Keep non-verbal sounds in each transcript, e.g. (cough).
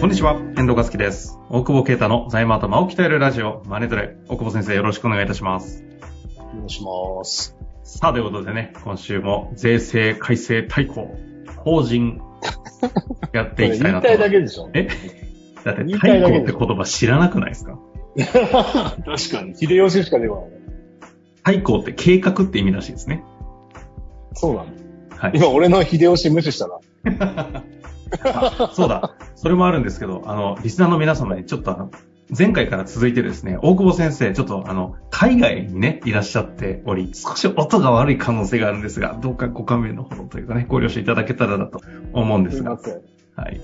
こんにちは、遠藤和樹です。大久保啓太の財務頭を鍛えるラジオ、マネトレ。大久保先生、よろしくお願いいたします。お願いします。さあ、ということでね、今週も税制改正大綱、法人、やっていきたいなと。言いたいだけでしょ。え？だって、大綱って言葉知らなくないですか？確かに。秀吉しか出ない。大綱って計画って意味らしいですね。そうなんだ。はい。今俺の秀吉無視したな。(laughs) あそうだ。それもあるんですけど、あの、リスナーの皆様にちょっとあの、前回から続いてですね、大久保先生、ちょっとあの、海外にね、いらっしゃっており、少し音が悪い可能性があるんですが、どうかご勘弁のほどというかね、ご了承いただけたらなと思うんですすが、いません。はい。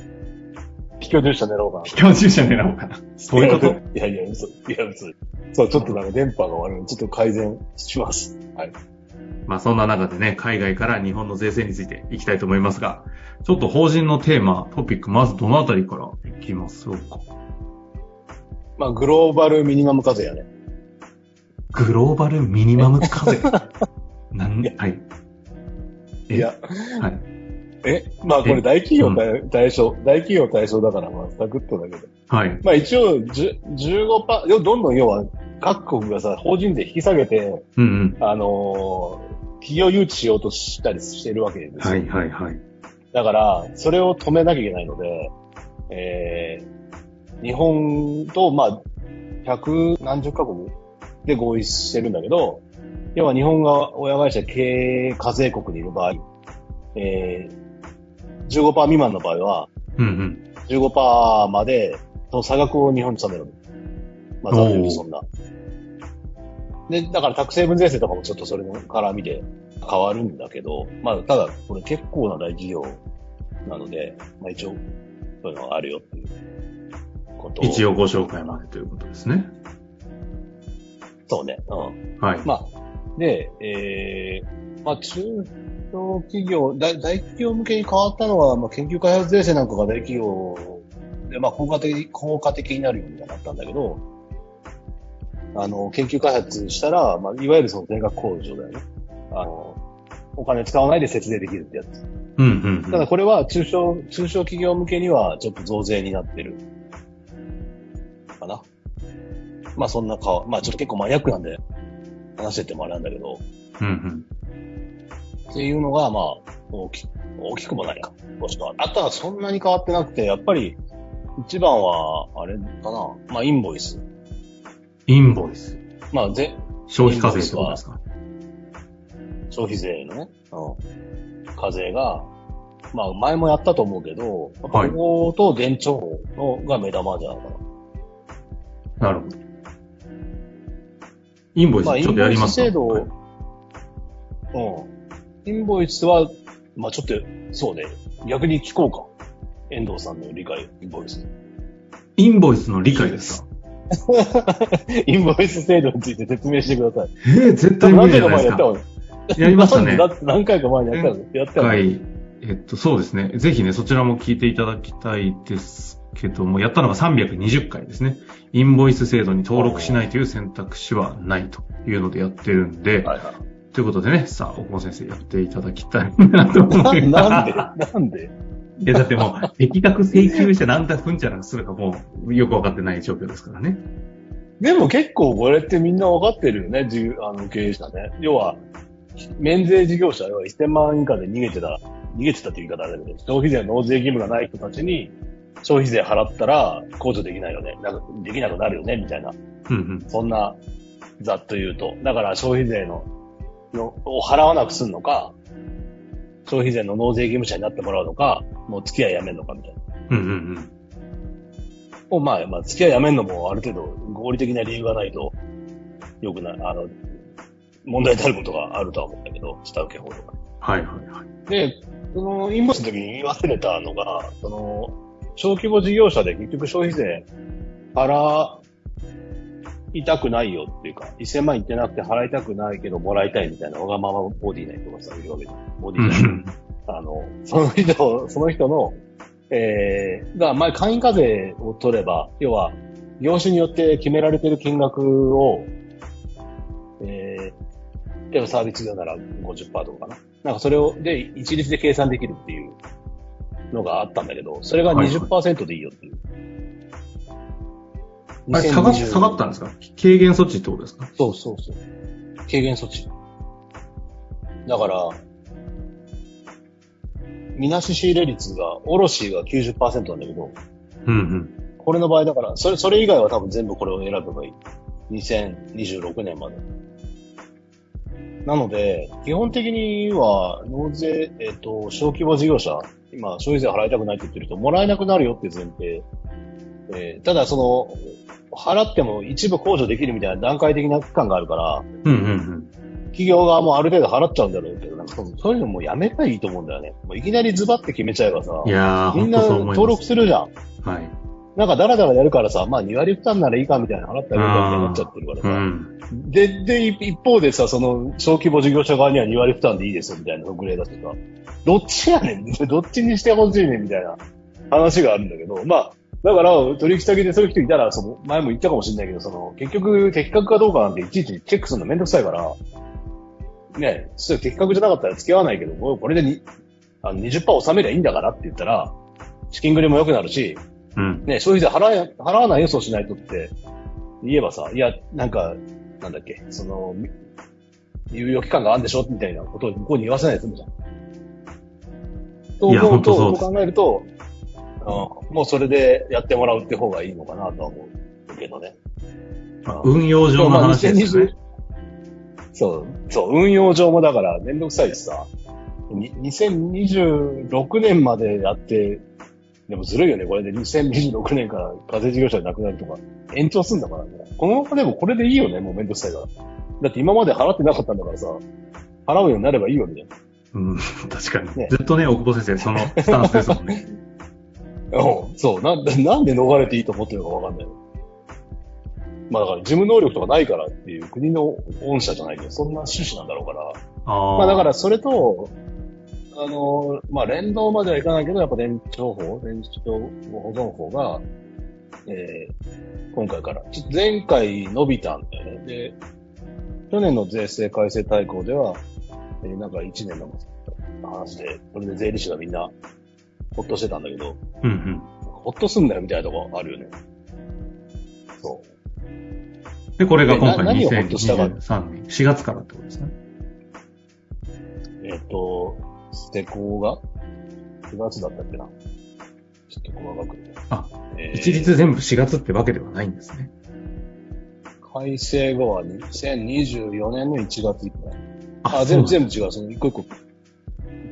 秘境住所狙おうかな。非教中者狙おうかな。(laughs) そういうこと？いやいや、嘘。いや、嘘。そう、ちょっとなんか電波が悪いのでちょっと改善します。はい。まあそんな中でね、海外から日本の税制についていきたいと思いますが、ちょっと法人のテーマ、トピック、まずどのあたりからいきます？かまあ、グローバルミニマム課税やね。グローバルミニマム課税？(laughs) なんいやはい。えいや、はい。え、まあこれ大企業対対象、大企業対象だから、まあ、サクッとだけど。はい。まあ一応、10 15%パー、よどんどん要は、各国がさ、法人税引き下げて、うんうん。あのー企業誘致しようとしたりしてるわけですよ。はいはいはい。だから、それを止めなきゃいけないので、えー、日本と、まあ、百何十カ国で合意してるんだけど、要は日本が親会社経営課税国にいる場合、えー、15%未満の場合は、うんうん。15%まで、その差額を日本に納めるの。まあ、残念にそんな。で、だから、タク成分税制とかもちょっとそれの絡みで変わるんだけど、まあ、ただ、これ結構な大企業なので、まあ一応、そういうのがあるよっていうことを。一応ご紹介までということですね。そうね。うん。はい。まあ、で、えー、まあ、中小企業、大大企業向けに変わったのは、まあ、研究開発税制なんかが大企業で、まあ、効果的、効果的になるようにはなったんだけど、あの、研究開発したら、まあ、いわゆるその全額控除だよね。あの、お金使わないで節税できるってやつ。うんうんうん。ただこれは中小、中小企業向けにはちょっと増税になってる。かな。まあそんなか、まあちょっと結構マニアックなんで話しててもあれなんだけど、うんうん。っていうのがまあ大き大きくもないか。もしくはあとはそんなに変わってなくて、やっぱり一番は、あれかな。まあインボイス。インボイス。まあぜ、消費課税ってことですか？消費税のね、うん、課税が、まあ前もやったと思うけど、はいここと電帳のが目玉じゃないかな。なるほど。インボイスまちょっンボイスとやりますか？制度を、はいうん。インボイスは、まあちょっと、そうね、逆に聞こうか。遠藤さんの理解、インボイス。インボイスの理解ですか？(laughs) インボイス制度について説明してください。えー、絶対無何理じゃないですか。やりましたねだって何回か前にやったの？やったの回、えっと、そうですね。ぜひね、そちらも聞いていただきたいですけども、やったのが320回ですね。インボイス制度に登録しないという選択肢はないというのでやってるんで、はいはい。ということでね、さあ、大久保先生やっていただきたいなと思います。なんで？なんで？いや、だってもう、適格請求者なんだふんちゃらするかもう、よくわかってない状況ですからね。でも結構これってみんな分かってるよね、あの経営者ね。要は、免税事業者要は1000万以下で逃げてた、逃げてたって言い方あれだけど、消費税納税義務がない人たちに、消費税払ったら控除できないよね。なんかできなくなるよね、みたいな。うんうん。そんな、ざっと言うと。だから消費税の、の、を払わなくすんのか、消費税の納税義務者になってもらうのか、もう付き合いやめんのかみたいな。うんうんうん。もうまあ、まあ、付き合いやめんのもある程度合理的な理由がないと、よくない、あの、問題になることがあるとは思うんだけど、下請け法とか。はいはいはい。で、その、インボイスの時に言い忘れたのが、その、小規模事業者で結局消費税払いたくないよっていうか、1000万いってなくて払いたくないけどもらいたいみたいなわがままボディな人がさ、いるわけじゃん。ボディない。ん。あの、その人、その人の、えー、が、前、会員課税を取れば、要は、業種によって決められてる金額を、えー、例えばサービス業なら50%とかかな。なんかそれを、で、一律で計算できるっていうのがあったんだけど、それがはいはい20%でいいよっていう。あれ下が下がったんですか？軽減措置ってことですか？そうそうそう。軽減措置。だから、みなし仕入れ率が、卸が90%なんだけど、うんうん。これの場合だから、それ、それ以外は多分全部これを選べばいい。2026年まで。なので、基本的には、納税、えっ、と、小規模事業者、今、消費税払いたくないって言ってる人、もらえなくなるよって前提。えーただ、その、払っても一部控除できるみたいな段階的な期間があるから、うんうんうん。企業側もある程度払っちゃうんだろうけど、なんかそういうのもうやめたらいいと思うんだよね。もういきなりズバって決めちゃえばさい、やー、みんな。登録するじゃん。はい。なんかダラダラやるからさ、まあ2割負担ならいいかみたいな払ったらいいかみたいになっちゃってるからうさ。ん。で、で、一一方でさ、その、小規模事業者側には2割負担でいいですよみたいな特例だとさ、どっちやねん？(laughs) どっちにしてほしいねんみたいな話があるんだけど、まあ、だから、取引先でそういう人いたら、その、前も言ったかもしれないけど、その、結局、的確かどうかなんていちいちチェックするのめんどくさいから、ね、それ的確じゃなかったら付き合わないけど、これでにあの20%納めりゃいいんだからって言ったら、資金繰りも良くなるし、うん。ね、消費税払え払わないよ、そうしないとって言えばさ、いや、なんか、なんだっけ、その、み猶予期間があるんでしょみたいなことを向こうに言わせないで済むじゃん。と思うと、そうそう考えると、うん、もうそれでやってもらうって方がいいのかなとは思うけどね。まあ運用上の話ですよね。そう、そう、運用上もだからめんどくさいしさ、に2026年までやって、でもずるいよね、これで2026年から課税事業者がなくなるとか、延長すんだからね。このままでもこれでいいよね、もうめんどくさいから。だって今まで払ってなかったんだからさ、払うようになればいいよね。うん、確かに。ねずっとね、大久保先生、そのスタンスですもんね。(laughs) うん、そう、なんで、(laughs) なんで逃れていいと思ってるのかわかんない。まあだから事務能力とかないからっていう国の御社じゃないけど、そんな趣旨なんだろうから。ああ。まあだからそれと、あの、まあ連動まではいかないけど、やっぱ電情報、電子情報保存法が、えー、今回から、ちょっと前回伸びたんだよね。で、去年の税制改正大綱では、えーなんか1年の話で、これで税理士がみんな、ほっとしてたんだけど、うんうん。ほっとすんだよみたいなとこあるよね。そう。で、これが今回でな何をほっとしたか？2023年4月からってことですね。えっ、と、施工が9月だったっけな？ちょっと細かく。あ、えー一律全部4月ってわけではないんですね。改正後は2024年の1月いっぱい。あ、全部、全部違う。その一個一個、一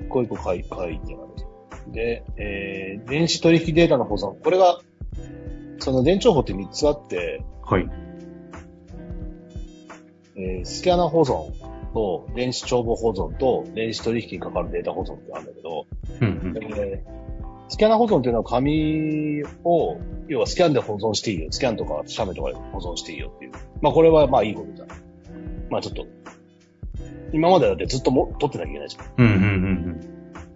個一個書い書いてある。で、えー、電子取引データの保存。これが、その電帳法って3つあって、はい。えースキャナ保存と、電子帳簿保存と、電子取引にかかるデータ保存ってあるんだけど、うんうん。えースキャナ保存っていうのは紙を、要はスキャンで保存していいよ。スキャンとか写メとかで保存していいよっていう。まあこれはまあいいことじゃん。まあちょっと、今までだってずっとも取ってなきゃいけないじゃん。うんうんうん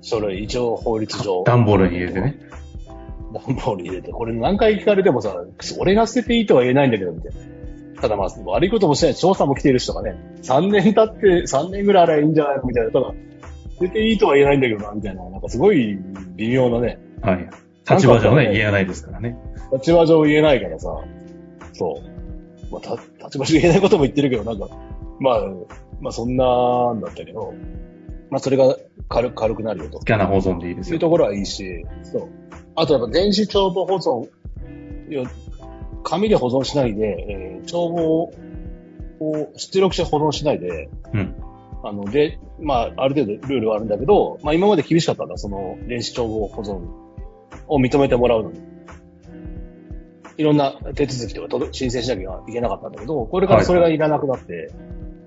それ一応法律うん。上。段ボールに入れてね。(laughs) 段ボールに入れて。これ何回聞かれてもさ、俺が捨てていいとは言えないんだけど、みたいな。ただまあ、悪いこともしてない。調査も来ている人がね、3年経って、3年ぐらいあればいいんじゃないのみたいな。ただ、捨てていいとは言えないんだけどな、みたいな。なんかすごい微妙なね。はい。立場上ね、言えないですからね。立場上言えないからさ、そう。まあ、た立場上言えないことも言ってるけど、なんか、まあ、まあそんなんだったけど、まあそれが軽軽くなるよとス。キャナ保存でいいですよ。そういうところはいいし、そう。あとやっぱ電子帳簿保存、要は紙で保存しないで、えー帳簿を出力して保存しないで、うん。あの、で、まあ、ある程度ルールはあるんだけど、まあ今まで厳しかったんだ、その電子帳簿保存を認めてもらうのに。いろんな手続きとか届申請しなきゃいけなかったんだけど、これからそれがいらなくなって、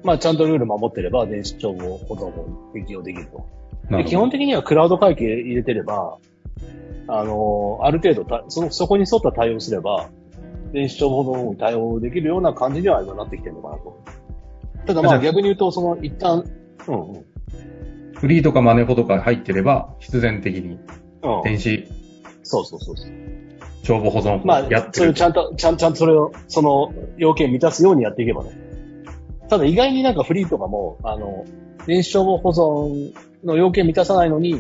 まあちゃんとルール守ってれば電子帳簿保存も適用できると。で基本的にはクラウド会計入れてれば、あの、ある程度たその、そこに沿った対応すれば、電子帳簿保存に対応できるような感じには今なってきてるのかなと。ただまああ逆に言うと、その一旦、うんうん。フリーとかマネホとか入ってれば、必然的にうん、電子そうそうそうそう。帳簿保存まあ法やっ、てるそれをち。ゃんと、ちゃん、ちゃんとそれを、その要件満たすようにやっていけばね。ただ意外になんかフリーとかも、あの、電子帳簿保存の要件満たさないのに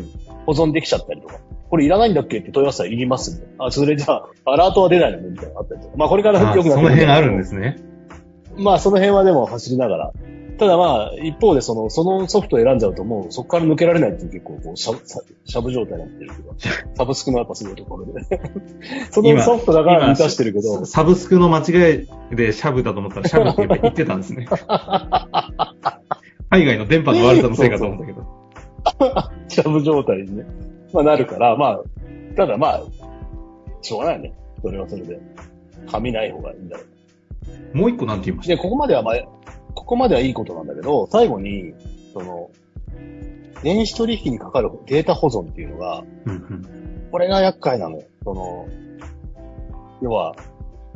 保存できちゃったりとか。これいらないんだっけ？って問い合わせたらいりますみたいな。あ、それじゃあ、アラートは出ないのねみたいなのあったりとか。まあこれからよくなってその辺あるんですね。まあその辺はでも走りながら。ただまあ、一方でその、そのソフトを選んじゃうともうそこから抜けられないっていう結構こう、しゃ、しゃしゃぶ状態になってるけど、サブスクのやっぱすごいところで。その今ソフトだから満たしてるけど、サブスクの間違いでシャブだと思ったらシャブって言ってたんですね。(laughs) 海外の電波の悪さのせいかと思ったけど。しゃぶ状態にね、まあなるから、まあ、ただまあ、しょうがないね。それはそれで。紙ない方がいいんだろう。もう一個なんて言いましで、ここまではまあ、ここまではいいことなんだけど、最後に、その、電子取引にかかるデータ保存っていうのが、たうんうん。これが厄介なのよ。その、要は、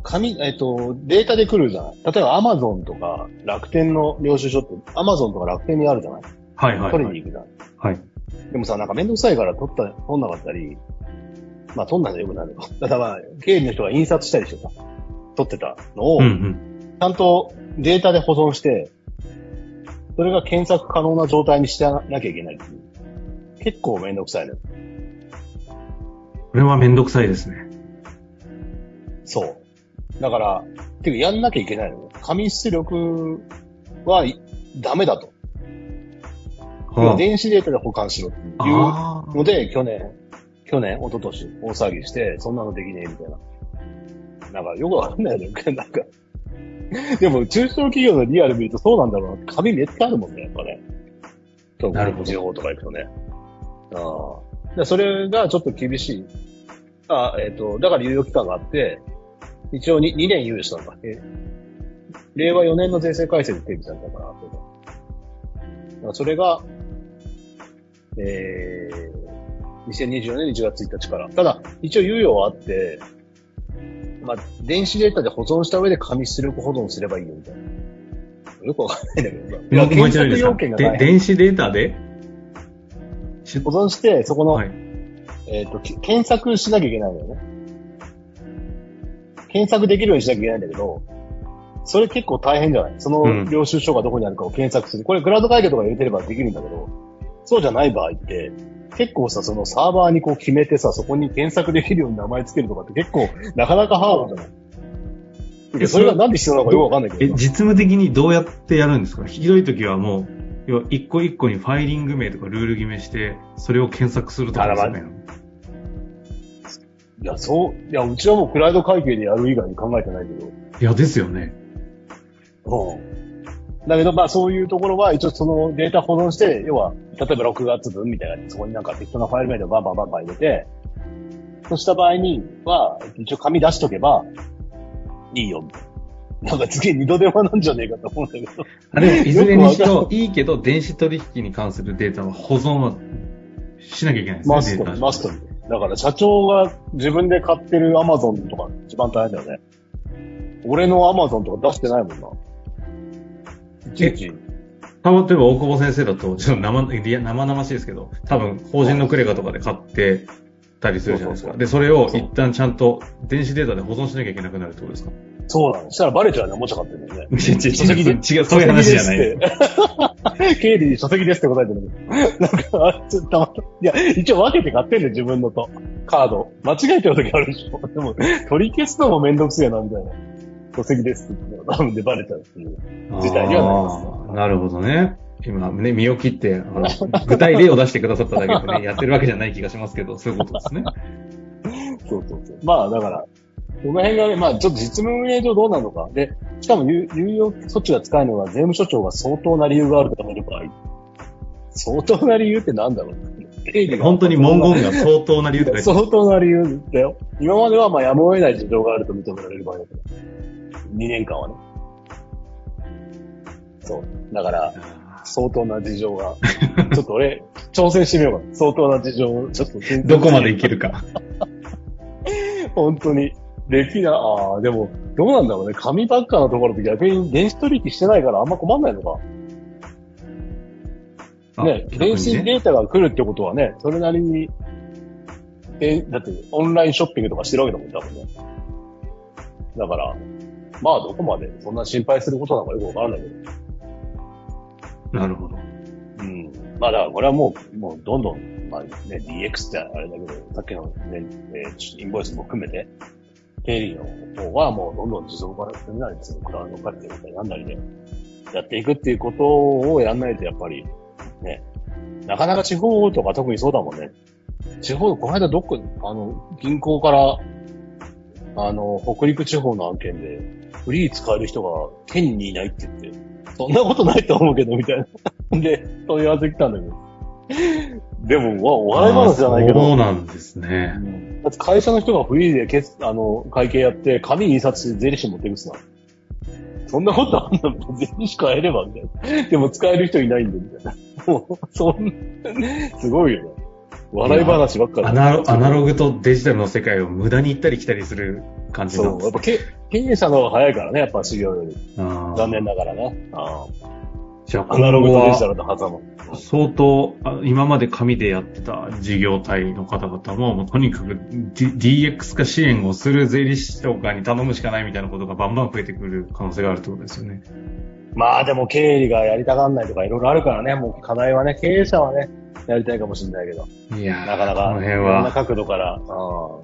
紙、えっと、データで来るじゃない。例えば Amazon とか楽天の領収書って、Amazon とか楽天にあるじゃない。はいはい、はい。取りに行くじゃん。はい。でもさ、なんかめんどくさいから取った、取んなかったり、まあ取んないでよくなるの。(laughs) だからまあ、経理の人が印刷したりしてさ、取ってたのを、うんうん。ちゃんとデータで保存して、それが検索可能な状態にしてなきゃいけない。結構めんどくさいのよ。これはめんどくさいですね。そう。だから、ていうかやんなきゃいけないのよ。紙出力はいダメだと。電子データで保管しろっていうあので、去年、去年、一昨年大騒ぎして、そんなのできねえみたいな。なんかよくわかんないよね。(laughs) なんか。でも、中小企業のリアル見るとそうなんだろうな。紙めっちゃあるもんね、やっぱね。特なるほどに地方とか行くとね。ああ。でそれがちょっと厳しい。あえっ、と、だから猶予期間があって、一応 2, 2年猶予したんだ。え令和4年の税制改正で定義されたからそれが、えー、2024年1月1日から。ただ、一応猶予はあって、まあ、電子データで保存した上で紙出力保存すればいいよみたいな。よくわかんないんだけどいいですか検索要件がでない。電子データでし保存して、そこの、はい。えっ、と、き検索しなきゃいけないのよね。検索できるようにしなきゃいけないんだけど、それ結構大変じゃない？そうんの領収書がどこにあるかを検索する。これクラウド会計とか入れてればできるんだけど、そうじゃない場合って、結構さ、そのサーバーにこう決めてさ、そこに検索できるように名前つけるとかって結構、なかなかハードじゃない？それがなんで必要なのかよくわかんないけえ、ど。実務的にどうやってやるんですか？ひどい時はもう、要は一個一個にファイリング名とかルール決めして、それを検索するとかですよね。いや、そう、いや、うちはもうクラウド会計でやる以外に考えてないけど。いや、ですよね。うん。だけど、まあそういうところは一応そのデータ保存して、要は、例えば6月分みたいな感じでそこになんか適当なファイル名でバンバンバンバン入れて、そうした場合には、一応紙出しとけば、いいよ、みたいな。なんか次二度手間なんじゃねえかと思うんだけど。あれ、いずれにしろ、いいけど、電子取引に関するデータは保存はしなきゃいけないですね。マストに、マストに。だから社長が自分で買ってるアマゾンとか一番大変だよね。俺のアマゾンとか出してないもんな。いちいち。例えば、大久保先生だと、ちょっと生、生々しいですけど、多分、法人のクレカとかで買ってたりするじゃないですか。で、それを一旦ちゃんと電子データで保存しなきゃいけなくなるってことですか？そうなの。したらバレちゃうね、おも (laughs) ちゃ買ってるのにね。違う違うそういう話じゃないです。い。経理に書籍ですって答えてる。なんか、あちょっとたまたまいや、一応分けて買ってんだよ、自分のと。カード。間違えてる時あるでしょ。でも、取り消すのもめんどくせえな、みたいな。書籍ですって言っでバレちゃうっていう。事態にはなりますなるほどね。今ね、身を切って、具体例を出してくださっただけでね、やってるわけじゃない気がしますけど、そういうことですね。そうそうそう。まあ、だから、この辺がね、まあ、ちょっと実務運営上どうなのか。で、しかも有猶予措置が使えるのは税務署長が相当な理由があるとる場合。相当な理由ってなんだろう本当に文言が相当な理由って書いてある相当な理由だよ。今まではまあやむを得ない事情があると認められる場合だけど。2年間はね。そう。だから、相当な事情が。ちょっと俺、挑戦してみようかな。相当な事情を、ちょっと。どこまでいけるか。(laughs) 本当に。できな、ああ、でも、どうなんだろうね。紙ばっかのところって逆に電子取引してないからあんま困んないのか。あね、電子データが来るってことはね、それなりに、え、だってオンラインショッピングとかしてるわけだもん、多分ね。だから、まあどこまでそんな心配することなのかよくわからないけど。なるほど。うん。まあだからこれはもう、もうどんどんまあね、DX ってあれだけど、さっきのね、えーインボイスも含めて、経理の方はもうどんどん自動化するなりですね、クラウド化っていうなんなりで、やっていくっていうことをやんないとやっぱり、ね、なかなか地方とか特にそうだもんね。地方、この間どっか、あの、銀行から、あの、北陸地方の案件で、フリー使える人が県にいないって言って、そんなことないと思うけど、みたいな。で、問い合わせ来たんだけど。でも、わお笑い話じゃないけあーそうど、なんですね。だって会社の人がフリーでけつあの会計やって、紙印刷して税理士持ってくすな。そんなことあんの？税理士変えればみたいな。でも使える人いないんで、みたいな。もう、そんすごいよね。笑い話ばっかり。アナロアナログとデジタルの世界を無駄に行ったり来たりする感じそう、なんですやっぱ経経営者の方が早いからね、やっぱ修行より。残念ながらね。あじゃあ、あアナログとデジタはルの狭間。相当、あ今まで紙でやってた事業体の方々も、もうとにかく D- DX 化支援をする税理士とかに頼むしかないみたいなことがバンバン増えてくる可能性があるってことですよね。まあでも経理がやりたがんないとかいろいろあるからね、もう課題はね、経営者はね、やりたいかもしれないけど、いやーなかなか、この辺いろんなは角度から、あ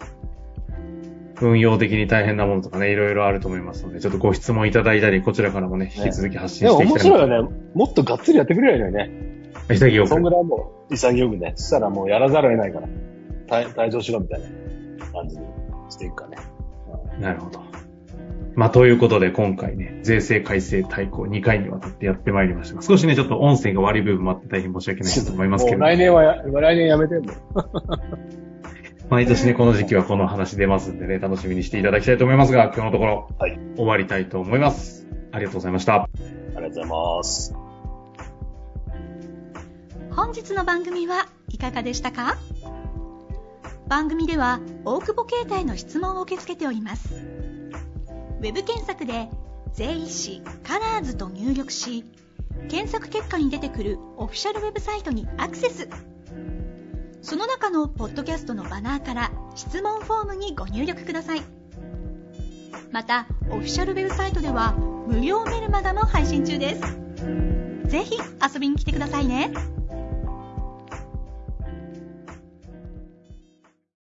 運用的に大変なものとかね、いろいろあると思いますので、ちょっとご質問いただいたり、こちらからもね、引き続き発信していきたいな白いよね。もっとがっつりやってくれるよね。潔くそんぐらいもう潔くね。そしたらもうやらざるを得ないから、退退場しろみたいな感じにしていくかね。なるほど。まあ、ということで、今回ね、税制改正大綱2回にわたってやってまいりましたが、少しね、ちょっと音声が悪い部分もあって大変申し訳ないと思いますけれど来年はや、来年やめてんの。(laughs) 毎年ね、この時期はこの話出ますんでね、楽しみにしていただきたいと思いますが、今日のところ、はい終わりたいと思います。ありがとうございました。ありがとうございます。本日の番組はいかがでしたか？番組では大久保携帯の質問を受け付けておりますウェブ検索で「税理士カラーズと入力し検索結果に出てくるオフィシャルウェブサイトにアクセス。その中のポッドキャストのバナーから質問フォームにご入力ください。またオフィシャルウェブサイトでは無料メルマガも配信中です。ぜひ遊びに来てくださいね。